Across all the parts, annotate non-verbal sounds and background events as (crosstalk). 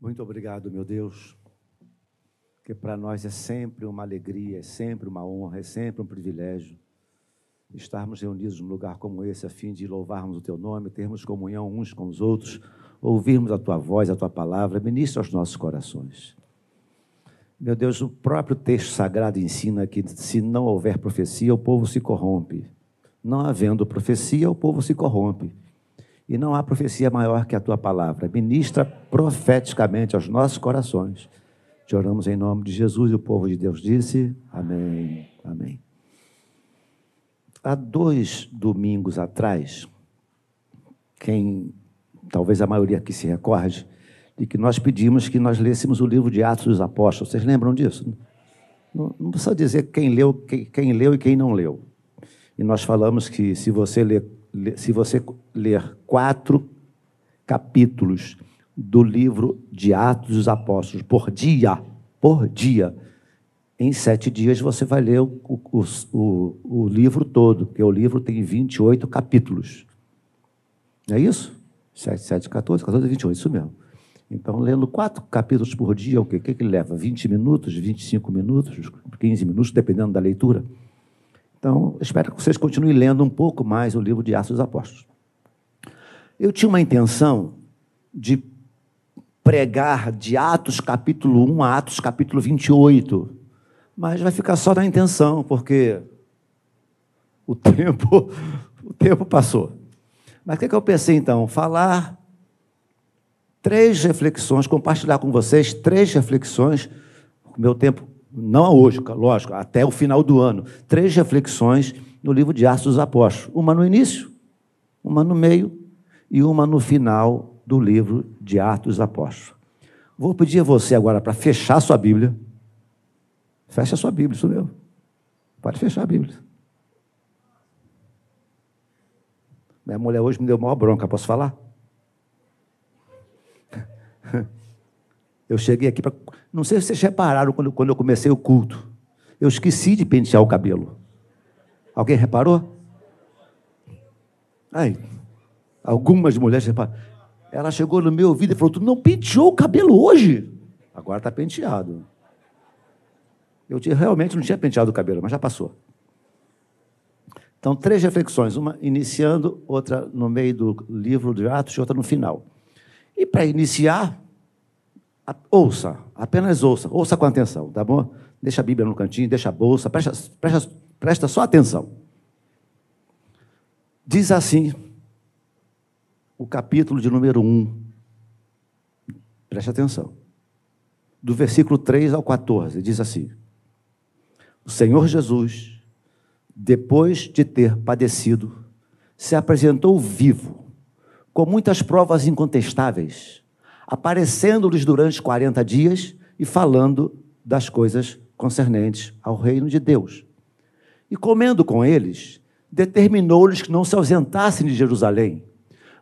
Muito obrigado, meu Deus, que para nós é sempre uma alegria, é sempre uma honra, é sempre um privilégio estarmos reunidos num lugar como esse, a fim de louvarmos o Teu nome, termos comunhão uns com os outros, ouvirmos a Tua voz, a Tua palavra, ministra aos nossos corações. Meu Deus, o próprio texto sagrado ensina que se não houver profecia, o povo se corrompe. Não havendo profecia, o povo se corrompe. E não há profecia maior que a tua palavra. Ministra profeticamente aos nossos corações. Te oramos em nome de Jesus e o povo de Deus disse: Amém. Amém. Há dois domingos atrás, quem, talvez a maioria aqui se recorde, de que nós pedimos que nós lêssemos o livro de Atos dos Apóstolos. Vocês lembram disso? Não, não precisa dizer quem leu, quem, quem leu e quem não leu. E nós falamos que se você ler se você ler quatro capítulos do livro de Atos dos Apóstolos por dia, por dia, em sete dias você vai ler o, o, o, o livro todo, porque o livro tem 28 capítulos. Não é isso? 7, 7, 14, 14, 28, isso mesmo. Então, lendo quatro capítulos por dia, o que, que, que leva? 20 minutos, 25 minutos, 15 minutos, dependendo da leitura. Então, espero que vocês continuem lendo um pouco mais o livro de Atos dos Apóstolos. Eu tinha uma intenção de pregar de Atos capítulo 1 a Atos capítulo 28, mas vai ficar só na intenção, porque o tempo, (laughs) o tempo passou. Mas o que, é que eu pensei então? Falar três reflexões, compartilhar com vocês três reflexões. O meu tempo não hoje, lógico, até o final do ano, três reflexões no livro de Atos dos Apóstolos. Uma no início, uma no meio e uma no final do livro de Atos dos Apóstolos. Vou pedir a você agora para fechar sua Bíblia. Fecha a sua Bíblia, isso. Pode fechar a Bíblia. Minha mulher hoje me deu maior bronca, posso falar? Eu cheguei aqui para. Não sei se vocês repararam quando, quando eu comecei o culto. Eu esqueci de pentear o cabelo. Alguém reparou? Aí, algumas mulheres repararam. Ela chegou no meu ouvido e falou: Tu não penteou o cabelo hoje? Agora está penteado. Eu tinha, realmente não tinha penteado o cabelo, mas já passou. Então, três reflexões, uma iniciando, outra no meio do livro de Atos e outra no final. E para iniciar, ouça, apenas ouça, ouça com atenção, tá bom? Deixa a Bíblia no cantinho, deixa a bolsa, presta, presta, presta só atenção. Diz assim, o capítulo de número 1. Preste atenção. Do versículo 3 ao 14, diz assim: O Senhor Jesus, depois de ter padecido, se apresentou vivo, com muitas provas incontestáveis aparecendo-lhes durante 40 dias e falando das coisas concernentes ao reino de Deus. E comendo com eles, determinou-lhes que não se ausentassem de Jerusalém,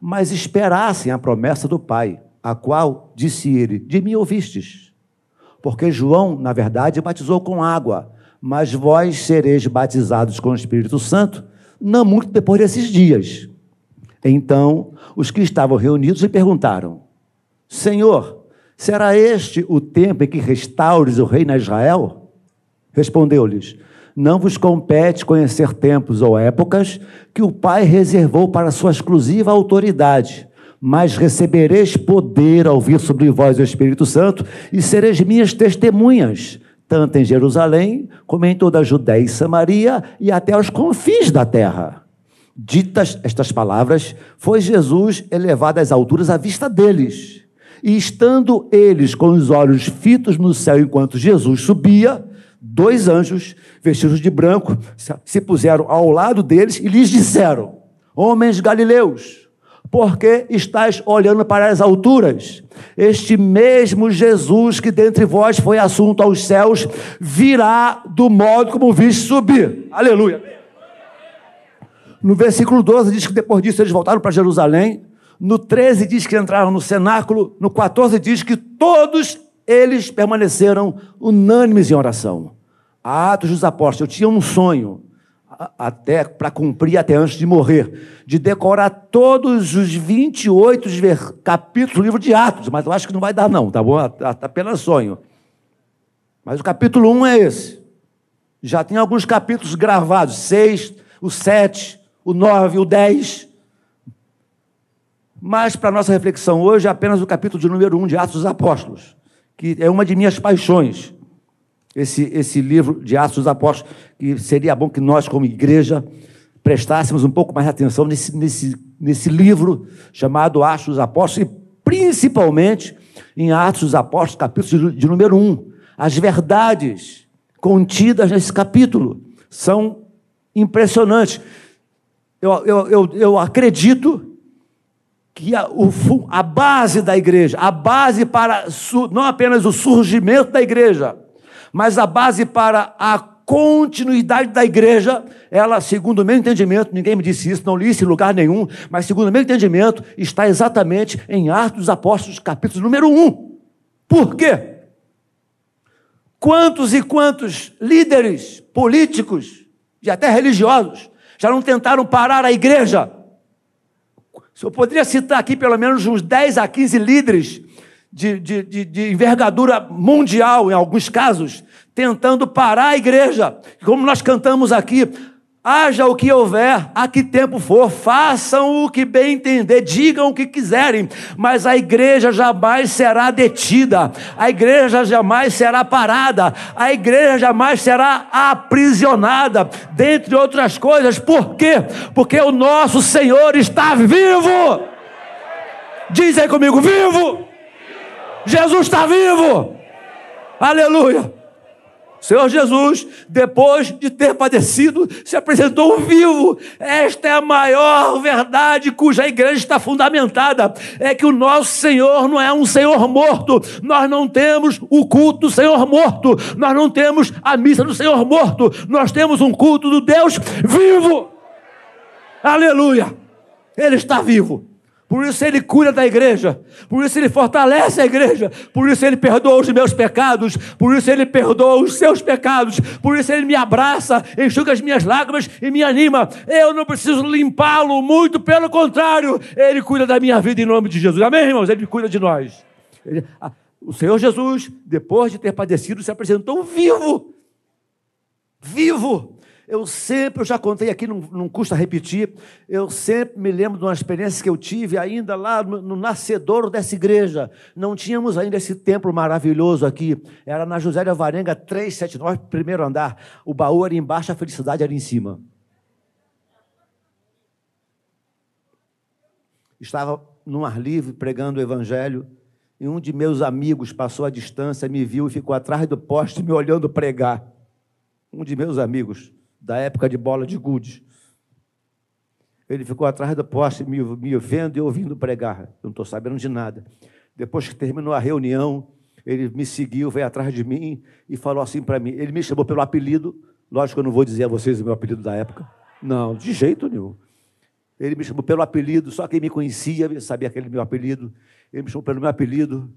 mas esperassem a promessa do Pai, a qual, disse ele, de mim ouvistes. Porque João, na verdade, batizou com água, mas vós sereis batizados com o Espírito Santo, não muito depois desses dias. Então, os que estavam reunidos lhe perguntaram: Senhor, será este o tempo em que restaures o reino a Israel? Respondeu-lhes: Não vos compete conhecer tempos ou épocas que o Pai reservou para sua exclusiva autoridade, mas recebereis poder ao vir sobre vós o Espírito Santo e sereis minhas testemunhas, tanto em Jerusalém como em toda a Judéia e Samaria e até aos confins da terra. Ditas estas palavras, foi Jesus elevado às alturas à vista deles e estando eles com os olhos fitos no céu enquanto Jesus subia, dois anjos, vestidos de branco, se puseram ao lado deles e lhes disseram: Homens galileus, por que estáis olhando para as alturas? Este mesmo Jesus que dentre vós foi assunto aos céus, virá do modo como viste subir. Aleluia. No versículo 12 diz que depois disso eles voltaram para Jerusalém no 13 diz que entraram no cenáculo, no 14 diz que todos eles permaneceram unânimes em oração. Atos dos Apóstolos, eu tinha um sonho. até para cumprir até antes de morrer, de decorar todos os 28 capítulos do livro de Atos, mas eu acho que não vai dar não, tá bom? Tá apenas sonho. Mas o capítulo 1 é esse. Já tem alguns capítulos gravados, 6, o 7, o 9, o 10. Mas para nossa reflexão hoje é apenas o capítulo de número 1 de Atos dos Apóstolos, que é uma de minhas paixões esse, esse livro de Atos dos Apóstolos, que seria bom que nós, como igreja, prestássemos um pouco mais atenção nesse, nesse, nesse livro chamado Atos dos Apóstolos, e principalmente em Atos dos Apóstolos, capítulo de, de número 1. As verdades contidas nesse capítulo são impressionantes. Eu, eu, eu, eu acredito que a, o, a base da igreja, a base para não apenas o surgimento da igreja, mas a base para a continuidade da igreja, ela, segundo o meu entendimento, ninguém me disse isso, não li isso em lugar nenhum, mas segundo o meu entendimento, está exatamente em Atos dos Apóstolos, capítulo número 1. Por quê? Quantos e quantos líderes políticos e até religiosos já não tentaram parar a igreja? Eu poderia citar aqui pelo menos uns 10 a 15 líderes de, de, de, de envergadura mundial, em alguns casos, tentando parar a igreja. Como nós cantamos aqui, haja o que houver, a que tempo for, façam o que bem entender, digam o que quiserem, mas a igreja jamais será detida, a igreja jamais será parada, a igreja jamais será aprisionada, dentre outras coisas, por quê? Porque o nosso Senhor está vivo. Dizem comigo, vivo! Jesus está vivo! Aleluia! Senhor Jesus, depois de ter padecido, se apresentou vivo. Esta é a maior verdade cuja igreja está fundamentada. É que o nosso Senhor não é um Senhor morto. Nós não temos o culto do Senhor morto. Nós não temos a missa do Senhor morto. Nós temos um culto do Deus vivo. Aleluia! Ele está vivo. Por isso ele cuida da igreja, por isso ele fortalece a igreja, por isso ele perdoa os meus pecados, por isso ele perdoa os seus pecados, por isso ele me abraça, enxuga as minhas lágrimas e me anima. Eu não preciso limpá-lo, muito pelo contrário, ele cuida da minha vida em nome de Jesus. Amém, irmãos? Ele cuida de nós. Ele, o Senhor Jesus, depois de ter padecido, se apresentou vivo. Vivo eu sempre, eu já contei aqui, não, não custa repetir, eu sempre me lembro de uma experiência que eu tive ainda lá no, no nascedouro dessa igreja. Não tínhamos ainda esse templo maravilhoso aqui. Era na José de Avarenga 379, primeiro andar. O baú era embaixo, a felicidade era em cima. Estava no ar livre pregando o evangelho e um de meus amigos passou a distância, me viu e ficou atrás do poste me olhando pregar. Um de meus amigos da época de bola de gude. Ele ficou atrás do poste, me, me vendo e ouvindo pregar. Eu não estou sabendo de nada. Depois que terminou a reunião, ele me seguiu, veio atrás de mim e falou assim para mim. Ele me chamou pelo apelido. Lógico que eu não vou dizer a vocês o meu apelido da época. Não, de jeito nenhum. Ele me chamou pelo apelido, só quem me conhecia sabia aquele meu apelido. Ele me chamou pelo meu apelido.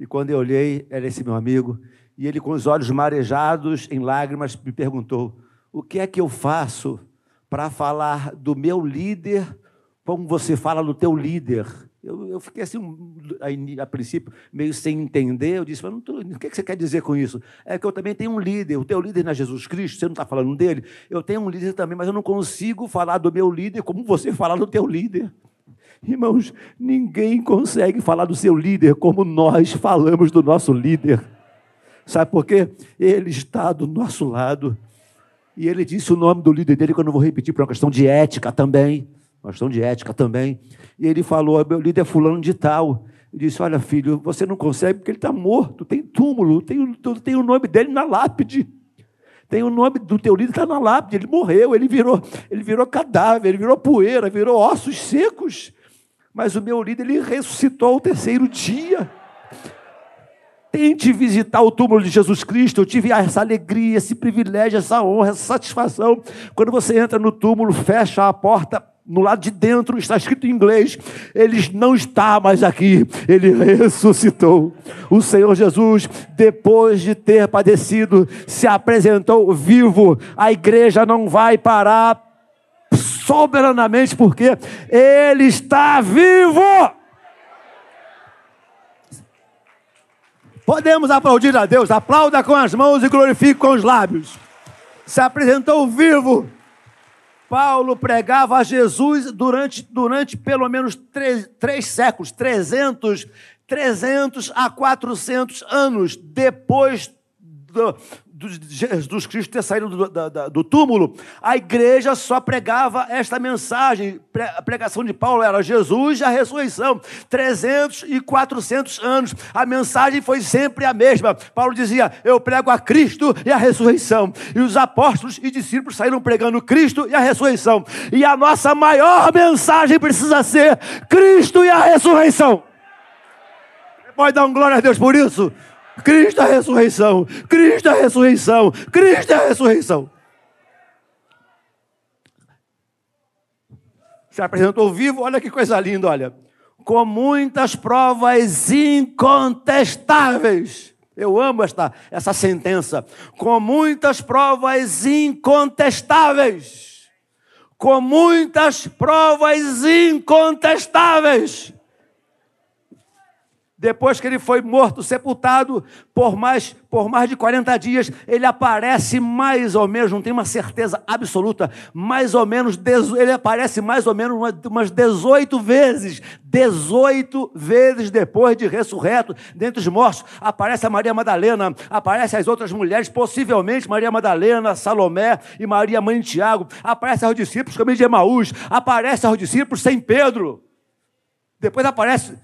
E quando eu olhei, era esse meu amigo. E ele, com os olhos marejados, em lágrimas, me perguntou: o que é que eu faço para falar do meu líder como você fala do teu líder? Eu, eu fiquei assim, a, a, princípio, meio sem entender. Eu disse, mas tô, o que, é que você quer dizer com isso? É que eu também tenho um líder. O teu líder não é Jesus Cristo, você não está falando dele? Eu tenho um líder também, mas eu não consigo falar do meu líder como você fala do teu líder. Irmãos, ninguém consegue falar do seu líder como nós falamos do nosso líder. Sabe por quê? Ele está do nosso lado. E ele disse o nome do líder dele, que eu não vou repetir, por uma questão de ética também. Uma questão de ética também. E ele falou: meu líder é fulano de tal. Ele disse: Olha, filho, você não consegue porque ele está morto, tem túmulo, tem, tem o nome dele na lápide. Tem o nome do teu líder, está na lápide, ele morreu, ele virou, ele virou cadáver, ele virou poeira, virou ossos secos. Mas o meu líder, ele ressuscitou ao terceiro dia. Tente visitar o túmulo de Jesus Cristo. Eu tive essa alegria, esse privilégio, essa honra, essa satisfação. Quando você entra no túmulo, fecha a porta no lado de dentro está escrito em inglês: Ele não está mais aqui, ele ressuscitou. O Senhor Jesus, depois de ter padecido, se apresentou vivo. A igreja não vai parar soberanamente, porque Ele está vivo. Podemos aplaudir a Deus, aplauda com as mãos e glorifique com os lábios. Se apresentou vivo. Paulo pregava a Jesus durante, durante pelo menos três, três séculos, 300, 300 a 400 anos depois do, Jesus Cristo ter saído do, do, túmulo, a igreja só pregava esta mensagem. A pregação de Paulo era Jesus e a ressurreição. 300 e 400 anos. A mensagem foi sempre a mesma. Paulo dizia: Eu prego a Cristo e a ressurreição. E os apóstolos e discípulos saíram pregando Cristo e a ressurreição. E a nossa maior mensagem precisa ser Cristo e a ressurreição. Pode dar um glória a Deus por isso? Cristo é a ressurreição, Cristo é a ressurreição, Cristo é a ressurreição. Se apresentou vivo, olha que coisa linda, olha. Com muitas provas incontestáveis. Eu amo esta, essa sentença. Com muitas provas incontestáveis. Com muitas provas incontestáveis depois que ele foi morto, sepultado por mais, por mais de 40 dias, ele aparece mais ou menos, não tem uma certeza absoluta, mais ou menos, ele aparece mais ou menos umas 18 vezes, 18 vezes depois de ressurreto, dentre os mortos, aparece a Maria Madalena, aparece as outras mulheres, possivelmente Maria Madalena, Salomé e Maria Mãe de Tiago, aparece aos discípulos caminho de Emaús, aparece aos discípulos sem Pedro, depois aparece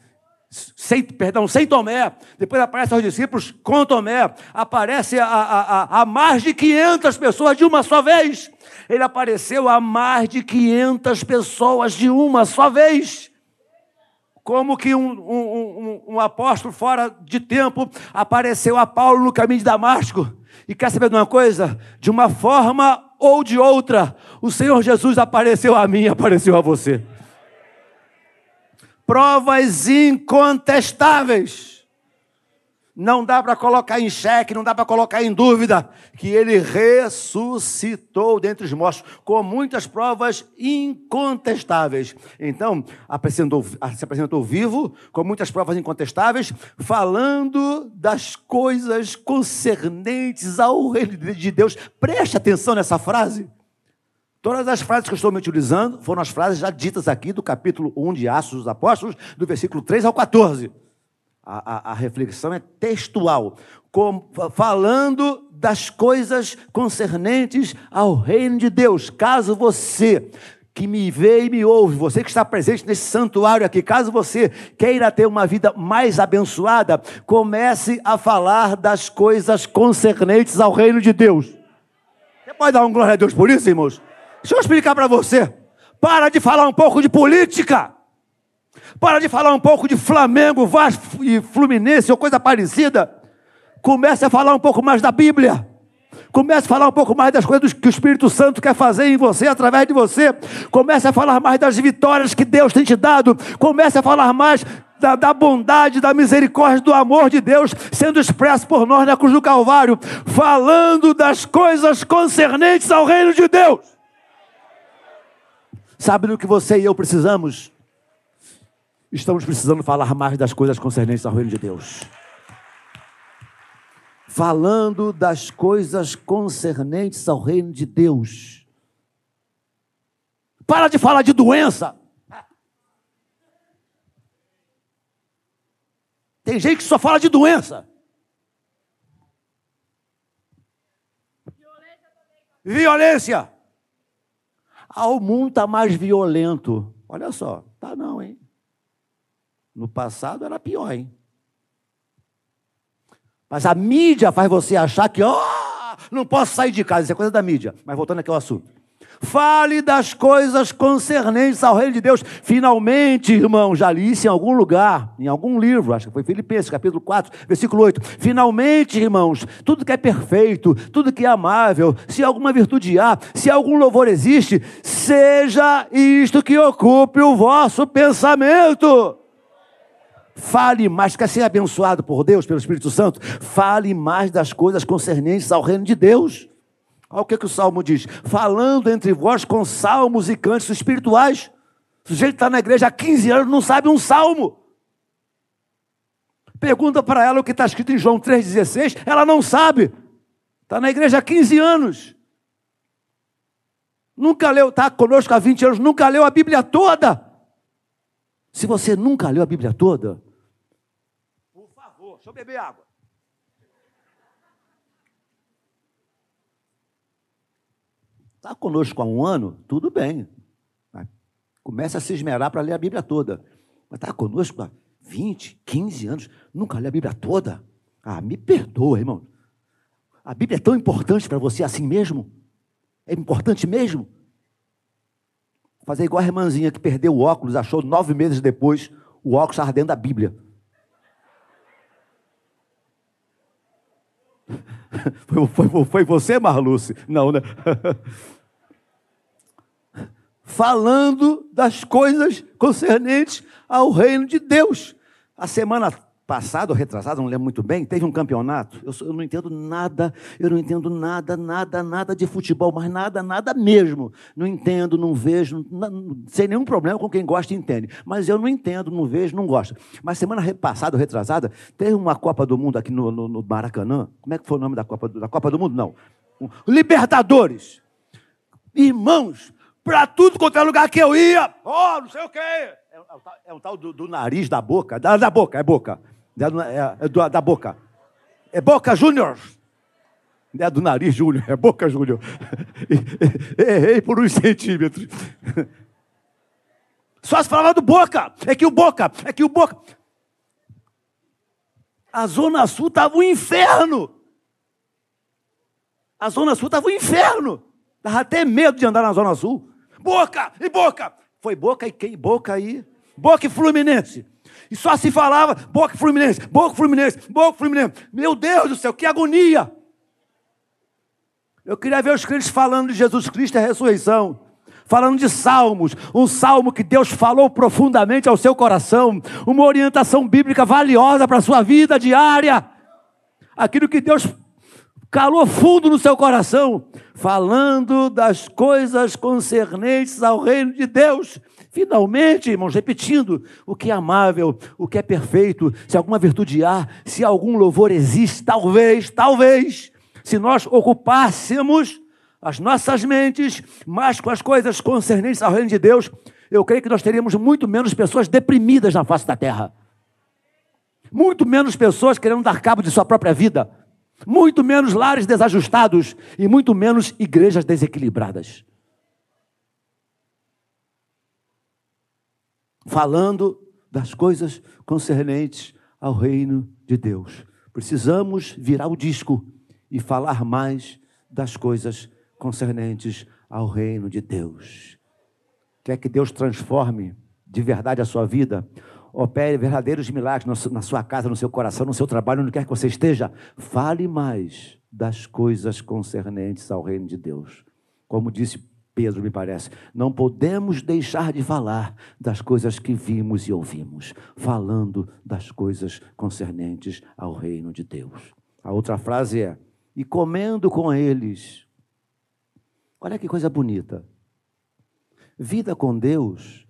sem, perdão, sem Tomé, depois aparece aos discípulos com Tomé, aparece a, a, a, a, mais de 500 pessoas de uma só vez. Ele apareceu a mais de 500 pessoas de uma só vez. Como que um, um, um, um apóstolo fora de tempo apareceu a Paulo no caminho de Damasco. E quer saber de uma coisa? De uma forma ou de outra, o Senhor Jesus apareceu a mim, apareceu a você provas incontestáveis. Não dá para colocar em xeque, não dá para colocar em dúvida que ele ressuscitou dentre os mortos, com muitas provas incontestáveis. Então, apresentou, se apresentou vivo, com muitas provas incontestáveis, falando das coisas concernentes ao reino de Deus. Preste atenção nessa frase. Todas as frases que eu estou me utilizando foram as frases já ditas aqui do capítulo 1 de Atos dos Apóstolos, do versículo 3 ao 14. A, a, a reflexão é textual, com, falando das coisas concernentes ao reino de Deus. Caso você que me vê e me ouve, você que está presente nesse santuário aqui, caso você queira ter uma vida mais abençoada, comece a falar das coisas concernentes ao reino de Deus. Você pode dar um glória a Deus por isso, irmãos? Deixa eu explicar para você. Para de falar um pouco de política. Para de falar um pouco de Flamengo, Vasco e Fluminense ou coisa parecida. Comece a falar um pouco mais da Bíblia. Comece a falar um pouco mais das coisas que o Espírito Santo quer fazer em você, através de você. Comece a falar mais das vitórias que Deus tem te dado. Comece a falar mais da, da, bondade, da misericórdia, do amor de Deus sendo expresso por nós na cruz do Calvário, falando das coisas concernentes ao reino de Deus. Sabe do que você e eu precisamos? Estamos precisando falar mais das coisas concernentes ao reino de Deus. Falando das coisas concernentes ao reino de Deus. Para de falar de doença. Tem gente que só fala de doença. Violência. Ah, o mundo está mais violento. Olha só, tá não, hein? No passado era pior, hein? Mas a mídia faz você achar que, ó, oh, não posso sair de casa, isso é coisa da mídia. Mas voltando aqui ao assunto. Fale das coisas concernentes ao reino de Deus. Finalmente, irmão, já li isso em algum lugar, em algum livro, acho que foi Filipenses, capítulo 4, versículo 8. Finalmente, irmãos, tudo que é perfeito, tudo que é amável, se alguma virtude há, se algum louvor existe, seja isto que ocupe o vosso pensamento. Fale mais, quer ser abençoado por Deus, pelo Espírito Santo? Fale mais das coisas concernentes ao reino de Deus. Olha o que, que o Salmo diz: falando entre vós com salmos e cantos espirituais. O sujeito está na igreja há 15 anos, não sabe um salmo. Pergunta para ela o que está escrito em João 3,16, ela não sabe. Está na igreja há 15 anos. Nunca leu, está conosco há 20 anos, nunca leu a Bíblia toda. Se você nunca leu a Bíblia toda, por favor, deixa eu beber água. Está conosco há um ano, tudo bem. Começa a se esmerar para ler a Bíblia toda. Mas está conosco há 20, 15 anos, nunca lê a Bíblia toda. Ah, me perdoa, irmão. A Bíblia é tão importante para você assim mesmo? É importante mesmo? Fazer igual a irmãzinha que perdeu o óculos, achou nove meses depois o óculos dentro da Bíblia. (laughs) Foi, foi, foi você, Marluce? Não, né? (laughs) Falando das coisas concernentes ao reino de Deus. A semana passada, ou retrasada, não lembro muito bem, teve um campeonato. Eu, eu, não entendo nada, eu não entendo nada, nada, nada de futebol, mas nada, nada mesmo. Não entendo, não vejo, não, sem nenhum problema com quem gosta e entende. Mas eu não entendo, não vejo, não gosto. Mas semana passada, ou retrasada, teve uma Copa do Mundo aqui no, no, no Maracanã. Como é que foi o nome da Copa, da Copa do Mundo? Não. Libertadores. Irmãos, para tudo quanto é lugar que eu ia. Oh, não sei o quê. É, é, um tal do, do, nariz, da boca. Da, da boca, é boca. É, é, é do, da boca. É Boca Júnior. Não é do nariz, Júnior. É Boca Júnior. (laughs) Errei por uns centímetros. (laughs) Só se falava do Boca. É que o Boca. É que o Boca. A Zona Sul estava um inferno. A Zona Sul estava um inferno. Dava até medo de andar na Zona Sul. Boca e Boca. Foi Boca e quem? Boca e. Boca e Fluminense. E só se falava Boca e Fluminense, Boca e Fluminense, Boca e Fluminense. Meu Deus do céu, que agonia! Eu queria ver os crentes falando de Jesus Cristo e a ressurreição falando de salmos, um salmo que Deus falou profundamente ao seu coração, uma orientação bíblica valiosa para a sua vida diária, aquilo que Deus calou fundo no seu coração, falando das coisas concernentes ao reino de Deus. Finalmente, irmãos, repetindo, o que é amável, o que é perfeito, se alguma virtude há, se algum louvor existe, talvez, talvez, se nós ocupássemos as nossas mentes mais com as coisas concernentes ao reino de Deus, eu creio que nós teríamos muito menos pessoas deprimidas na face da terra. Muito menos pessoas querendo dar cabo de sua própria vida muito menos lares desajustados e muito menos igrejas desequilibradas. Falando das coisas concernentes ao reino de Deus. Precisamos virar o disco e falar mais das coisas concernentes ao reino de Deus. Quer que Deus transforme de verdade a sua vida? Opere verdadeiros milagres na sua casa, no seu coração, no seu trabalho, onde quer que você esteja. Fale mais das coisas concernentes ao reino de Deus. Como disse Pedro, me parece, não podemos deixar de falar das coisas que vimos e ouvimos, falando das coisas concernentes ao reino de Deus. A outra frase é: e comendo com eles. Olha que coisa bonita. Vida com Deus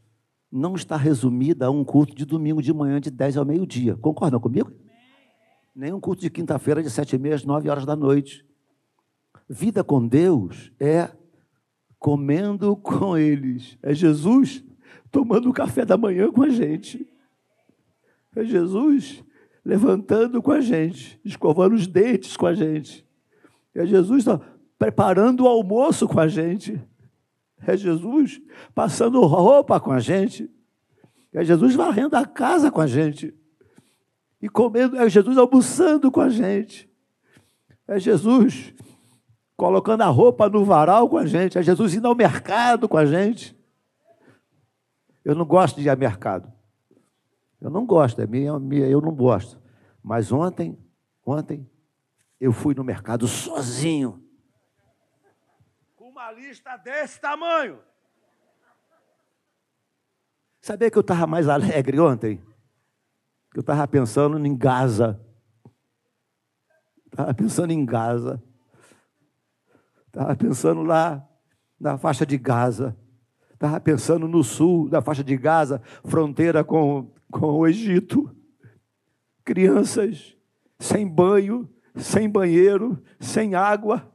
não está resumida a um culto de domingo de manhã de 10 ao meio-dia. Concordam comigo? Nem um culto de quinta-feira de 7 e meia às 9 horas da noite. Vida com Deus é comendo (laughs) com eles. É Jesus tomando o café da manhã com a gente. É Jesus levantando com a gente, escovando os dentes com a gente. É Jesus preparando o almoço com a gente. É Jesus passando roupa com a gente. É Jesus varrendo a casa com a gente. E comendo, é Jesus almoçando com a gente. É Jesus colocando a roupa no varal com a gente, é Jesus indo ao mercado com a gente. Eu não gosto de ir ao mercado. Eu não gosto, é minha, minha, eu não gosto. Mas ontem, ontem, eu fui no mercado sozinho. Uma lista desse tamanho. Sabia que eu estava mais alegre ontem? Eu estava pensando em Gaza. Estava pensando em Gaza. Estava pensando lá na faixa de Gaza. Estava pensando no sul da faixa de Gaza, fronteira com, com o Egito. Crianças sem banho, sem banheiro, sem água.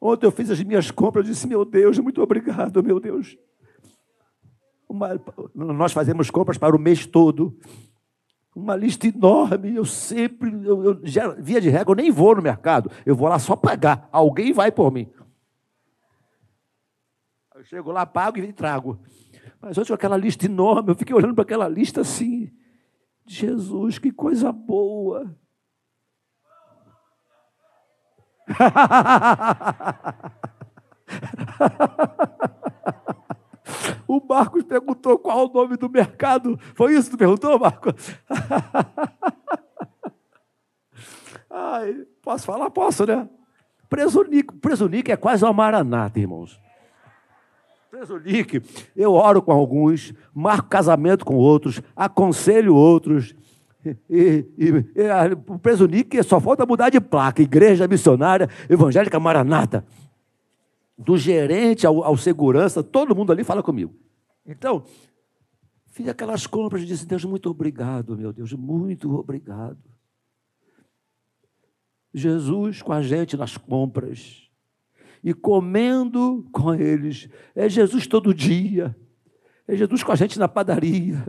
Ontem eu fiz as minhas compras e disse: Meu Deus, muito obrigado, meu Deus. Uma, nós fazemos compras para o mês todo. Uma lista enorme. Eu sempre, eu, eu, já, via de regra, eu nem vou no mercado. Eu vou lá só pagar. Alguém vai por mim. Eu chego lá, pago e trago. Mas com aquela lista enorme, eu fiquei olhando para aquela lista assim. Jesus, que coisa boa. (laughs) O Marcos perguntou qual o nome do mercado. Foi isso que tu perguntou, Marcos? (laughs) Ai, posso falar? Posso, né? Presunique. Presunique é quase uma maranata, irmãos. Presunique. Eu oro com alguns, marco casamento com outros, aconselho outros. E, e, e o Presunique só falta mudar de placa. Igreja Missionária Evangélica Maranata do gerente ao, ao segurança, todo mundo ali fala comigo. Então, fiz aquelas compras e disse: Deus, muito obrigado, meu Deus, muito obrigado. Jesus com a gente nas compras e comendo com eles. É Jesus todo dia. É Jesus com a gente na padaria.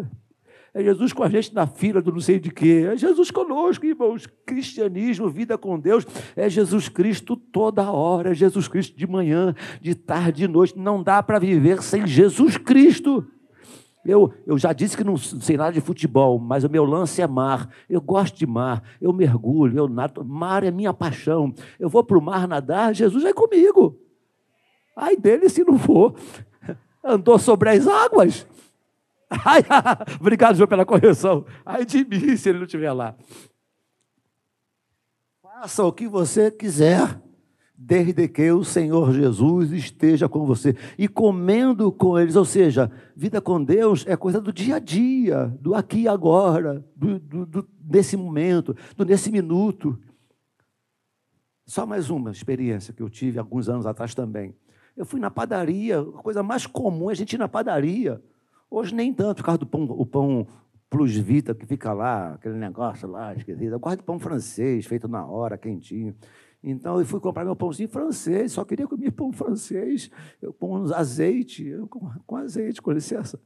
É Jesus com a gente na fila do não sei de quê. É Jesus conosco, irmãos. Cristianismo, vida com Deus, é Jesus Cristo toda hora. É Jesus Cristo de manhã, de tarde, de noite. Não dá para viver sem Jesus Cristo. Eu, eu já disse que não sei nada de futebol, mas o meu lance é mar. Eu gosto de mar, eu mergulho, eu nado. Mar é minha paixão. Eu vou para o mar nadar, Jesus é comigo. Ai dele se não for. (laughs) Andou sobre as águas. Ai, (laughs) obrigado, João, pela correção. Ai de mim, se ele não estiver lá. Faça o que você quiser, desde que o Senhor Jesus esteja com você. E comendo com eles, ou seja, vida com Deus é coisa do dia a dia, do aqui e agora, do, do, do, desse momento, do nesse minuto. Só mais uma experiência que eu tive alguns anos atrás também. Eu fui na padaria, a coisa mais comum é a gente ir na padaria. Hoje nem tanto, por causa do pão, o pão plus vita que fica lá, aquele negócio lá, esquisito. Eu gosto de pão francês, feito na hora, quentinho. Então eu fui comprar meu pãozinho francês, só queria comer pão francês, eu com azeite, eu, com, com azeite, com licença.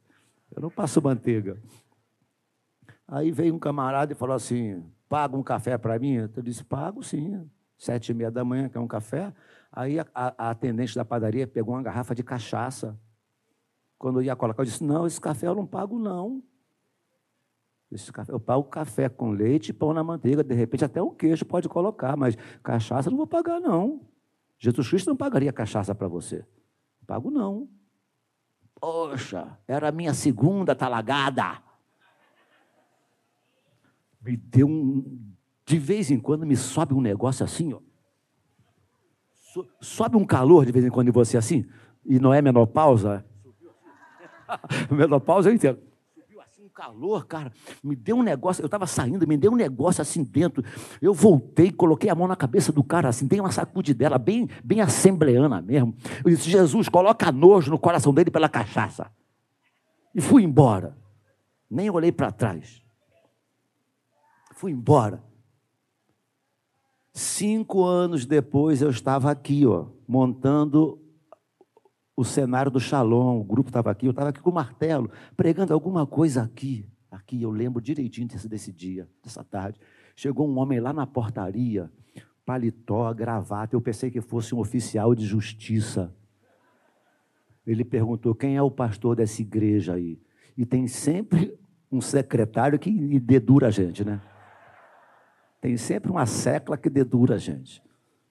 Eu não passo manteiga. Aí veio um camarada e falou assim: paga um café para mim? Eu disse: pago sim. Sete e meia da manhã, quer um café? Aí a, a, atendente da padaria pegou uma garrafa de cachaça quando eu ia colocar, eu disse: Não, esse café eu não pago, não. Esse café, eu pago café com leite e pão na manteiga. De repente, até um queijo pode colocar, mas cachaça eu não vou pagar, não. Jesus Cristo não pagaria cachaça para você. pago, não. Poxa, era a minha segunda talagada. Me deu um. De vez em quando me sobe um negócio assim, ó. Sobe um calor de vez em quando em você assim, e não é menopausa, (laughs) Menopausa eu entendo. Assim um calor, cara. Me deu um negócio. Eu estava saindo, me deu um negócio assim dentro. Eu voltei, coloquei a mão na cabeça do cara, assim, dei uma sacudidela, bem, bem assembleana mesmo. Eu disse: Jesus, coloca nojo no coração dele pela cachaça. E fui embora. Nem olhei para trás. Fui embora. Cinco anos depois eu estava aqui, ó, montando o cenário do Shalom, o grupo estava aqui, eu estava aqui com o martelo, pregando alguma coisa aqui. Aqui, eu lembro direitinho desse, desse dia, dessa tarde. Chegou um homem lá na portaria, paletó, gravata. Eu pensei que fosse um oficial de justiça. Ele perguntou: quem é o pastor dessa igreja aí? E tem sempre um secretário que dedura a gente, né? Tem sempre uma secla que dedura a gente.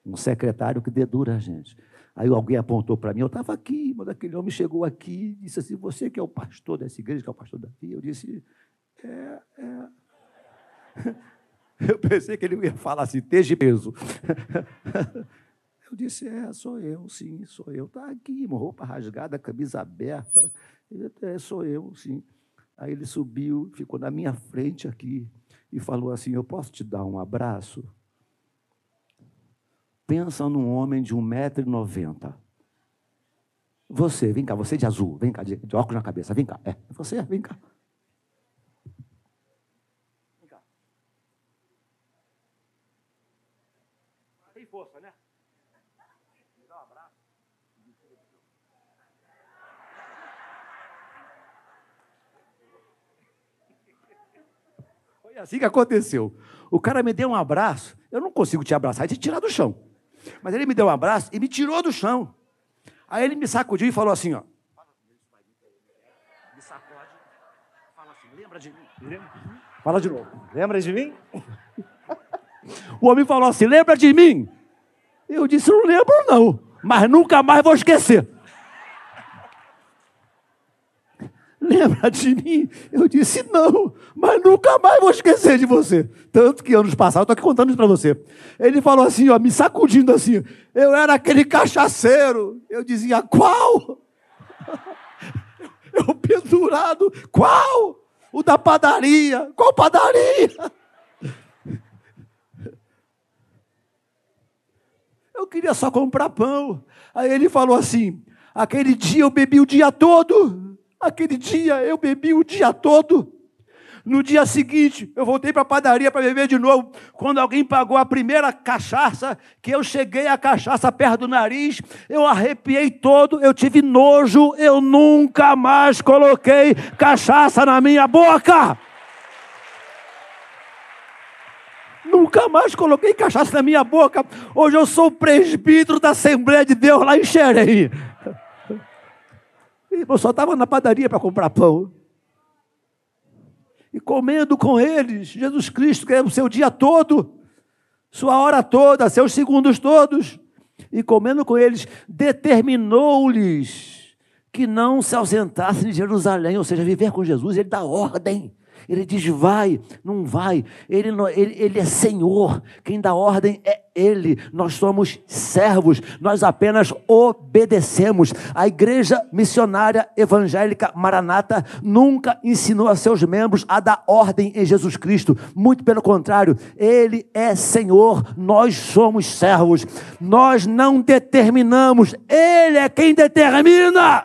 Um secretário que dedura a gente. Aí alguém apontou para mim, eu estava aqui, mas aquele homem chegou aqui e disse assim, você que é o pastor dessa igreja, que é o pastor daqui. Eu disse, é, é. (laughs) Eu pensei que ele ia falar assim, esteja peso. (laughs) Eu disse, é, sou eu, sim, sou eu. Está aqui, roupa rasgada, camisa aberta. É, sou eu, sim. Aí ele subiu, ficou na minha frente aqui e falou assim: Eu posso te dar um abraço? Pensa num homem de 1,90m. Você, vem cá, você de azul, vem cá, de, de óculos na cabeça, vem cá. É, você, vem cá. assim que aconteceu. O cara me deu um abraço, eu não consigo te abraçar e te tirar do chão. Mas ele me deu um abraço e me tirou do chão. Aí ele me sacudiu e falou assim, ó. Me sacode. Fala assim, lembra de mim? Fala de novo. Lembra de mim? O homem falou assim, lembra de mim? Eu disse, não lembro não, mas nunca mais vou esquecer. Lembra de mim? Eu disse, não, mas nunca mais vou esquecer de você. Tanto que anos passados, estou aqui contando isso para você. Ele falou assim, ó, me sacudindo assim, eu era aquele cachaceiro. Eu dizia, qual? (laughs) Eu pendurado, qual? O da padaria. Qual padaria? (laughs) Eu queria só comprar pão. Aí ele falou assim: aquele dia eu bebi o dia todo. Aquele dia eu bebi o dia todo. No dia seguinte, eu voltei para a padaria para beber de novo. Quando alguém pagou a primeira cachaça, que eu cheguei a cachaça perto do nariz, eu arrepiei todo, eu tive nojo, eu nunca mais coloquei cachaça na minha boca. Nunca mais coloquei cachaça na minha boca. Hoje eu sou presbítero da Assembleia de Deus lá em Xerém. Eu só estava na padaria para comprar pão. E comendo com eles, Jesus Cristo, que é o seu dia todo, sua hora toda, seus segundos todos. E comendo com eles, determinou-lhes que não se ausentassem de Jerusalém, ou seja, viver com Jesus, ele dá ordem. Ele diz: vai, não vai. Ele, ele, ele é Senhor. Quem dá ordem é Ele. Nós somos servos. Nós apenas obedecemos. A igreja missionária evangélica Maranata nunca ensinou a seus membros a dar ordem em Jesus Cristo. Muito pelo contrário, Ele é Senhor. Nós somos servos. Nós não determinamos. Ele é quem determina.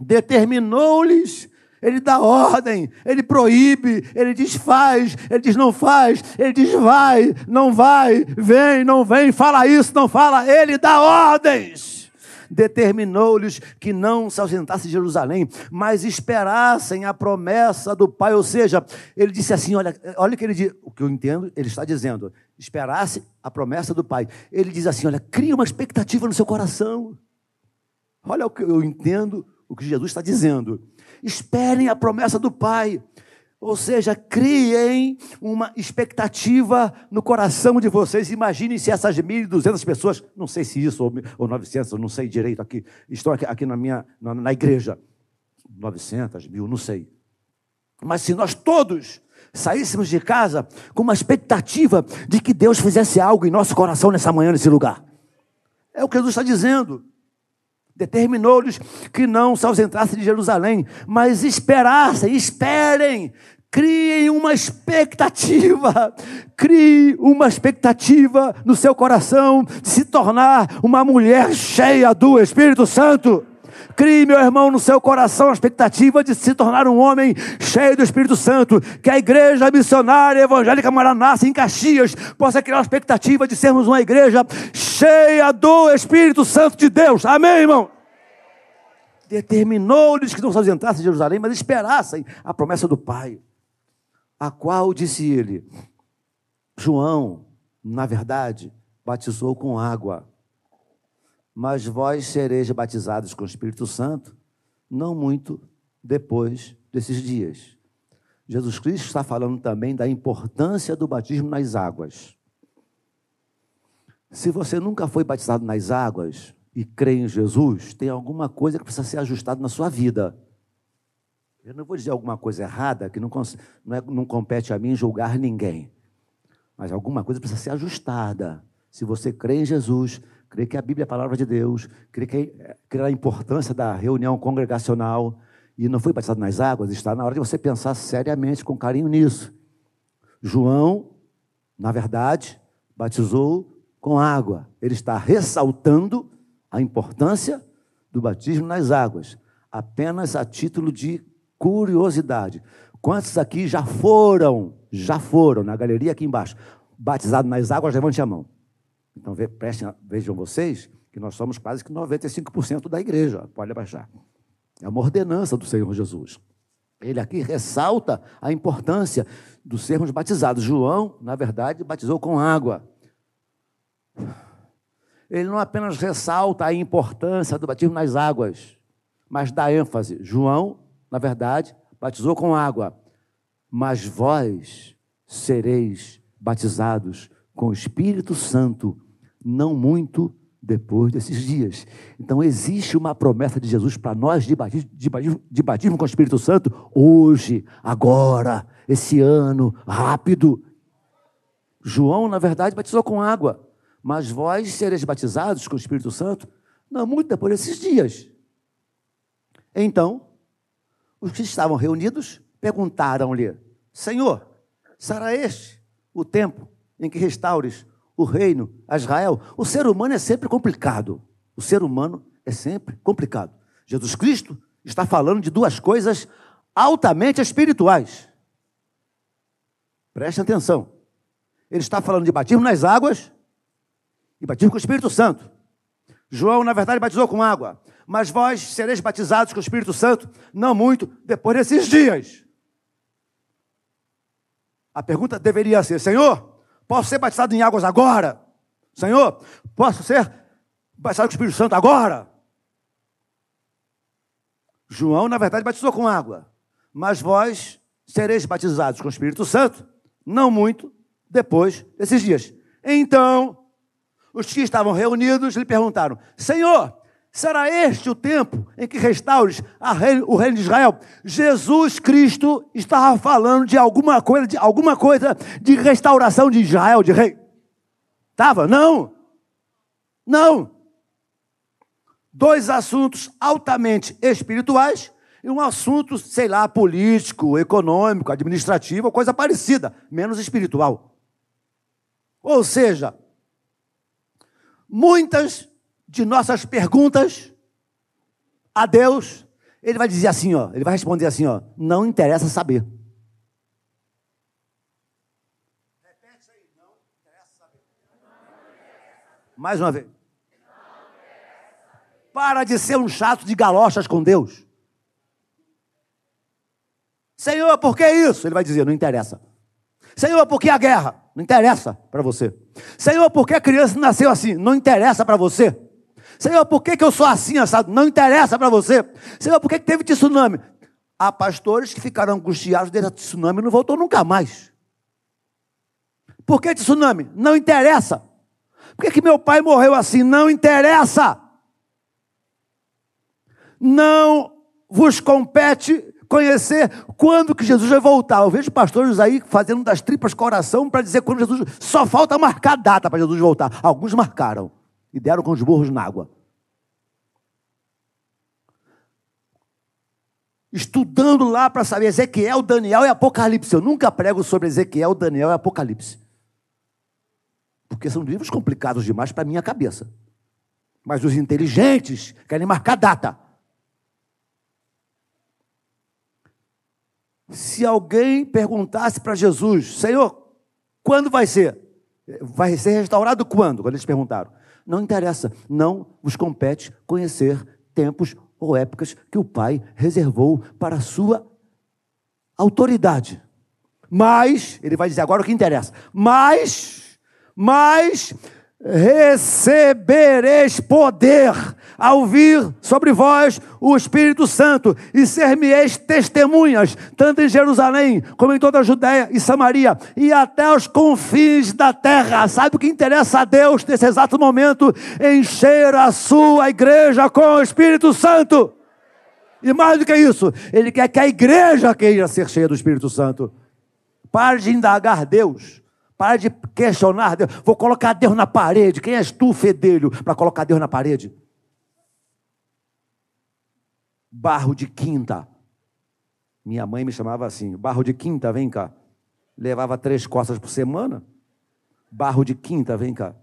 Determinou-lhes ele dá ordem, ele proíbe, ele diz faz, ele diz não faz, ele diz vai, não vai, vem, não vem, fala isso, não fala, ele dá ordens. Determinou-lhes que não se ausentassem de Jerusalém, mas esperassem a promessa do Pai. Ou seja, ele disse assim: olha, olha que ele diz, o que eu entendo, ele está dizendo, esperasse a promessa do Pai. Ele diz assim: olha, cria uma expectativa no seu coração. Olha o que eu entendo, o que Jesus está dizendo esperem a promessa do Pai. Ou seja, criem uma expectativa no coração de vocês. Imaginem se essas 1.200 pessoas, não sei se isso ou, ou 900, não sei direito aqui, estão aqui, aqui na minha na, na igreja. 900, mil, não sei. Mas se nós todos saíssemos de casa com uma expectativa de que Deus fizesse algo em nosso coração nessa manhã, nesse lugar. É o que Jesus está dizendo determinou-lhes que não se ausentassem de Jerusalém, mas esperassem, esperem, criem uma expectativa, crie uma expectativa no seu coração de se tornar uma mulher cheia do Espírito Santo. Crie, meu irmão, no seu coração a expectativa de se tornar um homem cheio do Espírito Santo. Que a igreja missionária evangélica Maranata em Caxias possa criar a expectativa de sermos uma igreja cheia do Espírito Santo de Deus. Amém, irmão? Determinou-lhes que não se ausentassem de Jerusalém, mas esperassem a promessa do Pai. A qual disse ele: João, na verdade, batizou com água mas vós sereis batizados com o Espírito Santo, não muito depois desses dias. Jesus Cristo está falando também da importância do batismo nas águas. Se você nunca foi batizado nas águas e crê em Jesus, tem alguma coisa que precisa ser ajustada na sua vida. Eu não vou dizer alguma coisa errada, que não, não, é, não compete a mim julgar ninguém. Mas alguma coisa precisa ser ajustada. Se você crê em Jesus, crê que a Bíblia é a palavra de Deus, crê que crê a importância da reunião congregacional e não foi batizado nas águas, está na hora de você pensar seriamente, com carinho nisso. João, na verdade, batizou com água. Ele está ressaltando a importância do batismo nas águas, apenas a título de curiosidade. Quantos aqui já foram, já foram, na galeria aqui embaixo, batizados nas águas? Levante a mão. Então prestem, vejam vocês que nós somos quase que 95% da igreja. Pode abaixar. É uma ordenança do Senhor Jesus. Ele aqui ressalta a importância dos sermos batizados. João, na verdade, batizou com água. Ele não apenas ressalta a importância do batismo nas águas, mas dá ênfase. João, na verdade, batizou com água, mas vós sereis batizados com o Espírito Santo, não muito depois desses dias. Então, existe uma promessa de Jesus para nós de batismo, de, batismo, de batismo com o Espírito Santo hoje, agora, esse ano, rápido. João, na verdade, batizou com água, mas vós sereis batizados com o Espírito Santo não muito depois desses dias. Então, os que estavam reunidos perguntaram-lhe: Senhor, será este o tempo em que restaures o reino a Israel. O ser humano é sempre complicado. O ser humano é sempre complicado. Jesus Cristo está falando de duas coisas altamente espirituais. Preste atenção. Ele está falando de batismo nas águas e batismo com o Espírito Santo. João, na verdade, batizou com água, mas vós sereis batizados com o Espírito Santo não muito depois desses dias. A pergunta deveria ser: Senhor, Posso ser batizado em águas agora? Senhor, posso ser batizado com o Espírito Santo agora? João, na verdade, batizou com água, mas vós sereis batizados com o Espírito Santo, não muito depois desses dias. Então, os que estavam reunidos lhe perguntaram: Senhor, Será este o tempo em que restaures reino, o reino de Israel? Jesus Cristo estava falando de alguma coisa, de alguma coisa de restauração de Israel, de rei. Estava? Não. Não. Dois assuntos altamente espirituais e um assunto, sei lá, político, econômico, administrativo, coisa parecida, menos espiritual. Ou seja, muitas de nossas perguntas a Deus, ele vai dizer assim, ó, ele vai responder assim, ó, não interessa saber. Repete aí, não interessa saber. Mais uma vez. Para de ser um chato de galochas com Deus. Senhor, por que isso? Ele vai dizer, não interessa. Senhor, por que a guerra? Não interessa para você. Senhor, por que a criança nasceu assim? Não interessa para você. Senhor, por que, que eu sou assim, assado? Não interessa para você. Senhor, por que, que teve tsunami? Há pastores que ficaram angustiados desde a tsunami e não voltou nunca mais. Por que tsunami? Não interessa. Por que, que meu pai morreu assim? Não interessa. Não vos compete conhecer quando que Jesus vai voltar. Eu vejo pastores aí fazendo das tripas coração para dizer quando Jesus. Só falta marcar data para Jesus voltar. Alguns marcaram e deram com os burros na água. Estudando lá para saber Ezequiel, Daniel e Apocalipse. Eu nunca prego sobre Ezequiel, Daniel e Apocalipse. Porque são livros complicados demais para minha cabeça. Mas os inteligentes querem marcar data. Se alguém perguntasse para Jesus, Senhor, quando vai ser? Vai ser restaurado quando? Quando eles perguntaram. Não interessa, não vos compete conhecer tempos ou épocas que o Pai reservou para a sua autoridade. Mas, ele vai dizer agora o que interessa, mas, mas, recebereis poder ao vir sobre vós o Espírito Santo e ser-me-eis testemunhas, tanto em Jerusalém como em toda a Judéia e Samaria e até os confins da terra. Sabe o que interessa a Deus nesse exato momento? Encher a sua igreja com o Espírito Santo. E mais do que isso, ele quer que a igreja queira ser cheia do Espírito Santo. Pare de indagar Deus. Pare de questionar Deus. Vou colocar Deus na parede. Quem és tu, fedelho, para colocar Deus na parede? Barro de quinta. Minha mãe me chamava assim: barro de quinta, vem cá. Levava três costas por semana. Barro de quinta, vem cá.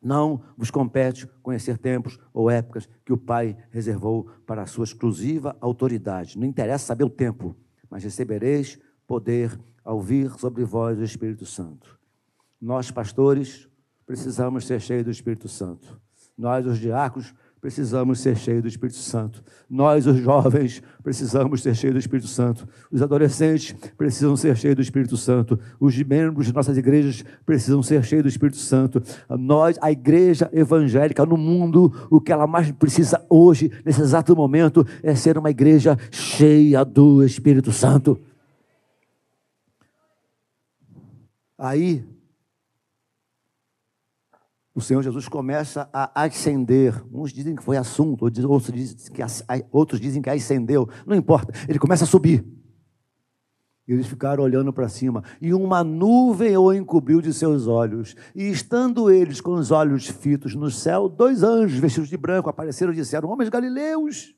Não vos compete conhecer tempos ou épocas que o Pai reservou para a sua exclusiva autoridade. Não interessa saber o tempo, mas recebereis poder ao vir sobre vós o Espírito Santo. Nós, pastores, precisamos ser cheios do Espírito Santo. Nós, os diáconos, precisamos ser cheios do Espírito Santo. Nós, os jovens, precisamos ser cheios do Espírito Santo. Os adolescentes precisam ser cheios do Espírito Santo. Os membros de nossas igrejas precisam ser cheios do Espírito Santo. Nós, a igreja evangélica no mundo, o que ela mais precisa hoje, nesse exato momento, é ser uma igreja cheia do Espírito Santo. Aí, o Senhor Jesus começa a ascender. Uns dizem que foi assunto, outros dizem que, outros dizem que ascendeu. Não importa, ele começa a subir. Eles ficaram olhando para cima, e uma nuvem o encobriu de seus olhos. E estando eles com os olhos fitos no céu, dois anjos vestidos de branco apareceram e disseram: Homens galileus,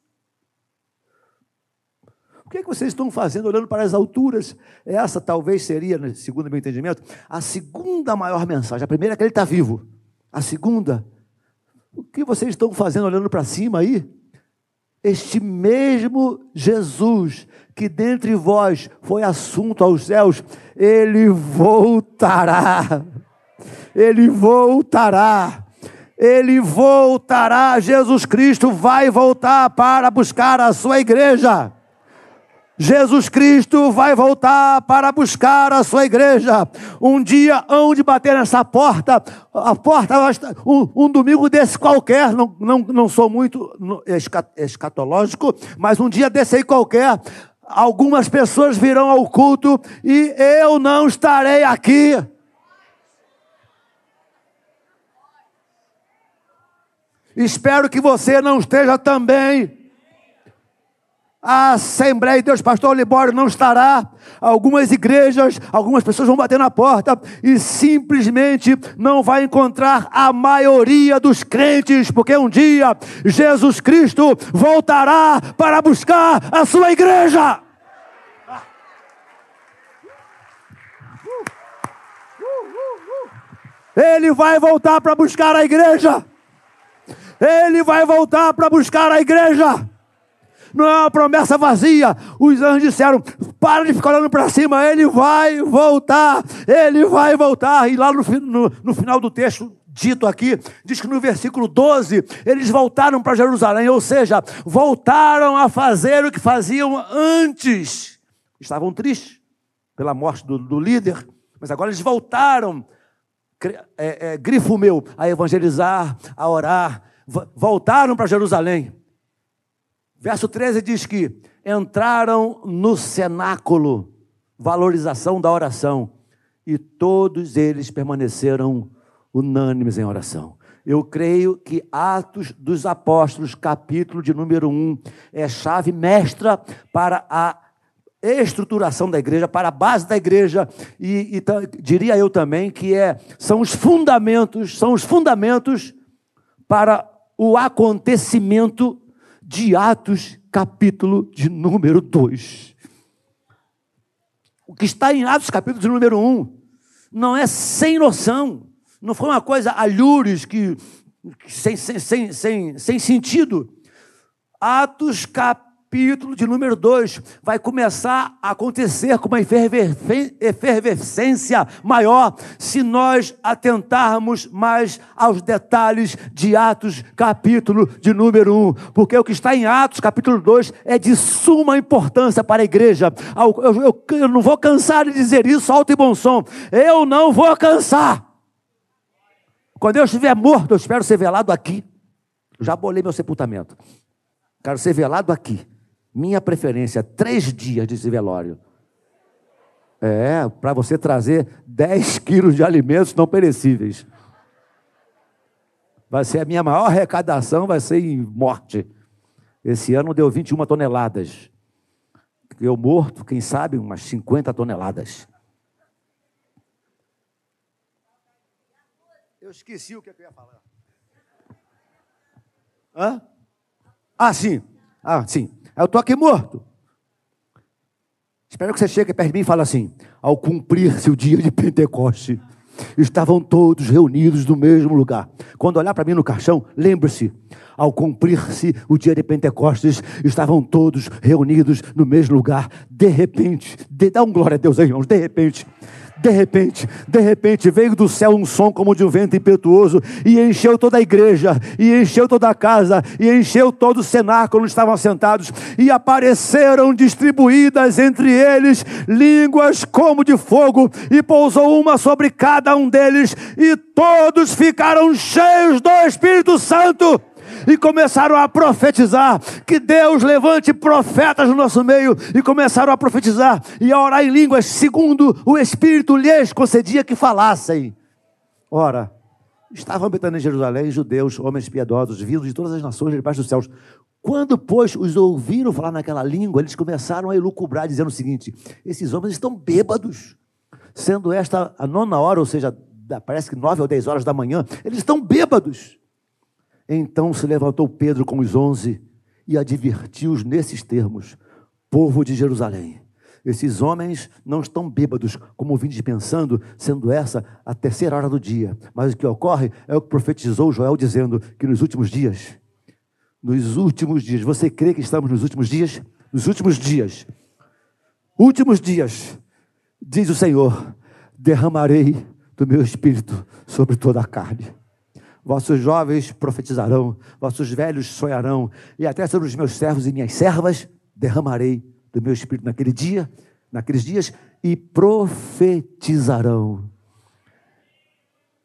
o que, é que vocês estão fazendo olhando para as alturas? Essa talvez seria, segundo meu entendimento, a segunda maior mensagem. A primeira é que ele está vivo. A segunda, o que vocês estão fazendo olhando para cima aí? Este mesmo Jesus que dentre vós foi assunto aos céus, ele voltará. Ele voltará. Ele voltará. Jesus Cristo vai voltar para buscar a sua igreja. Jesus Cristo vai voltar para buscar a sua igreja. Um dia onde bater nessa porta, a porta um, um domingo desse qualquer, não, não, não sou muito escatológico, mas um dia desse aí qualquer, algumas pessoas virão ao culto e eu não estarei aqui. Espero que você não esteja também a Assembleia de Deus, pastor Libório não estará. Algumas igrejas, algumas pessoas vão bater na porta e simplesmente não vai encontrar a maioria dos crentes, porque um dia Jesus Cristo voltará para buscar a sua igreja. Ele vai voltar para buscar a igreja. Ele vai voltar para buscar a igreja não é uma promessa vazia. Os anjos disseram: para de ficar olhando para cima, ele vai voltar, ele vai voltar. E lá no, no, no final do texto, dito aqui, diz que no versículo 12, eles voltaram para Jerusalém, ou seja, voltaram a fazer o que faziam antes. Estavam tristes pela morte do, do líder, mas agora eles voltaram, é, é, grifo meu, a evangelizar, a orar, voltaram para Jerusalém. Verso 13 diz que entraram no cenáculo, valorização da oração, e todos eles permaneceram unânimes em oração. Eu creio que Atos dos Apóstolos, capítulo de número 1, é chave mestra para a estruturação da igreja, para a base da igreja, e, e diria eu também que é, são os fundamentos, são os fundamentos para o acontecimento de Atos, capítulo de número 2. O que está em Atos, capítulo de número 1, um, não é sem noção, não foi uma coisa alhures, que, sem, sem, sem, sem, sentido. Atos, capítulo capítulo de número 2 vai começar a acontecer com uma efervescência maior se nós atentarmos mais aos detalhes de Atos, capítulo de número 1. Um. Porque o que está em Atos, capítulo 2, é de suma importância para a igreja. Eu, eu, eu não vou cansar de dizer isso alto e bom som. Eu não vou cansar. Quando eu estiver morto, eu espero ser velado aqui. Já bolei meu sepultamento. Quero ser velado aqui. Minha preferência, três dias de velório. É, para você trazer 10 quilos de alimentos não perecíveis. Vai ser a minha maior arrecadação, vai ser em morte. Esse ano deu 21 toneladas. Eu morto, quem sabe, umas 50 toneladas. Eu esqueci o que eu ia falar. Hã? Ah, sim. Ah, sim. Eu estou aqui morto. Espero que você chegue perto de mim e fale assim: ao cumprir-se o dia de Pentecoste, estavam todos reunidos no mesmo lugar. Quando olhar para mim no caixão, lembre-se: ao cumprir-se o dia de Pentecostes, estavam todos reunidos no mesmo lugar. De repente, de, dá um glória a Deus aí, irmãos, de repente, de repente, de repente veio do céu um som como de um vento impetuoso e encheu toda a igreja, e encheu toda a casa, e encheu todo o cenáculo onde estavam sentados, e apareceram distribuídas entre eles línguas como de fogo, e pousou uma sobre cada um deles, e todos ficaram cheios do Espírito Santo e começaram a profetizar. Que Deus levante profetas no nosso meio e começaram a profetizar e a orar em línguas, segundo o Espírito lhes concedia que falassem. Ora, estavam habitando em Jerusalém judeus, homens piedosos, vindos de todas as nações debaixo dos céus. Quando, pois, os ouviram falar naquela língua, eles começaram a elucubrar, dizendo o seguinte: esses homens estão bêbados. Sendo esta a nona hora, ou seja, parece que nove ou dez horas da manhã, eles estão bêbados. Então se levantou Pedro com os onze e advertiu-os nesses termos: Povo de Jerusalém, esses homens não estão bêbados, como vinde pensando, sendo essa a terceira hora do dia. Mas o que ocorre é o que profetizou Joel, dizendo que nos últimos dias, nos últimos dias, você crê que estamos nos últimos dias? Nos últimos dias, últimos dias, diz o Senhor: derramarei do meu espírito sobre toda a carne. Vossos jovens profetizarão, vossos velhos sonharão, e até sobre os meus servos e minhas servas derramarei do meu espírito naquele dia, naqueles dias, e profetizarão.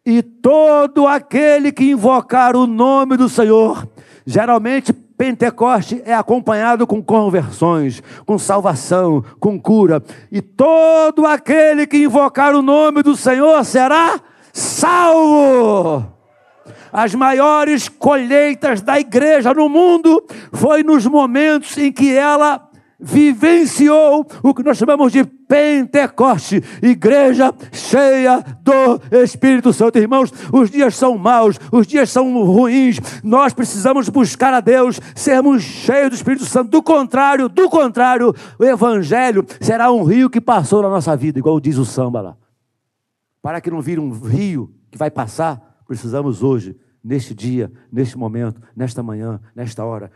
E todo aquele que invocar o nome do Senhor, geralmente Pentecoste é acompanhado com conversões, com salvação, com cura. E todo aquele que invocar o nome do Senhor será salvo as maiores colheitas da igreja no mundo foi nos momentos em que ela vivenciou o que nós chamamos de Pentecoste, igreja cheia do Espírito Santo. Irmãos, os dias são maus, os dias são ruins, nós precisamos buscar a Deus, sermos cheios do Espírito Santo. Do contrário, do contrário, o Evangelho será um rio que passou na nossa vida, igual diz o samba lá. Para que não vire um rio que vai passar, precisamos hoje neste dia, neste momento, nesta manhã, nesta hora,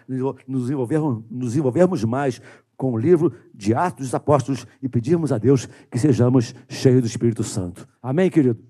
nos envolvermos, nos envolvermos mais com o livro de Atos dos Apóstolos e pedirmos a Deus que sejamos cheios do Espírito Santo. Amém, querido?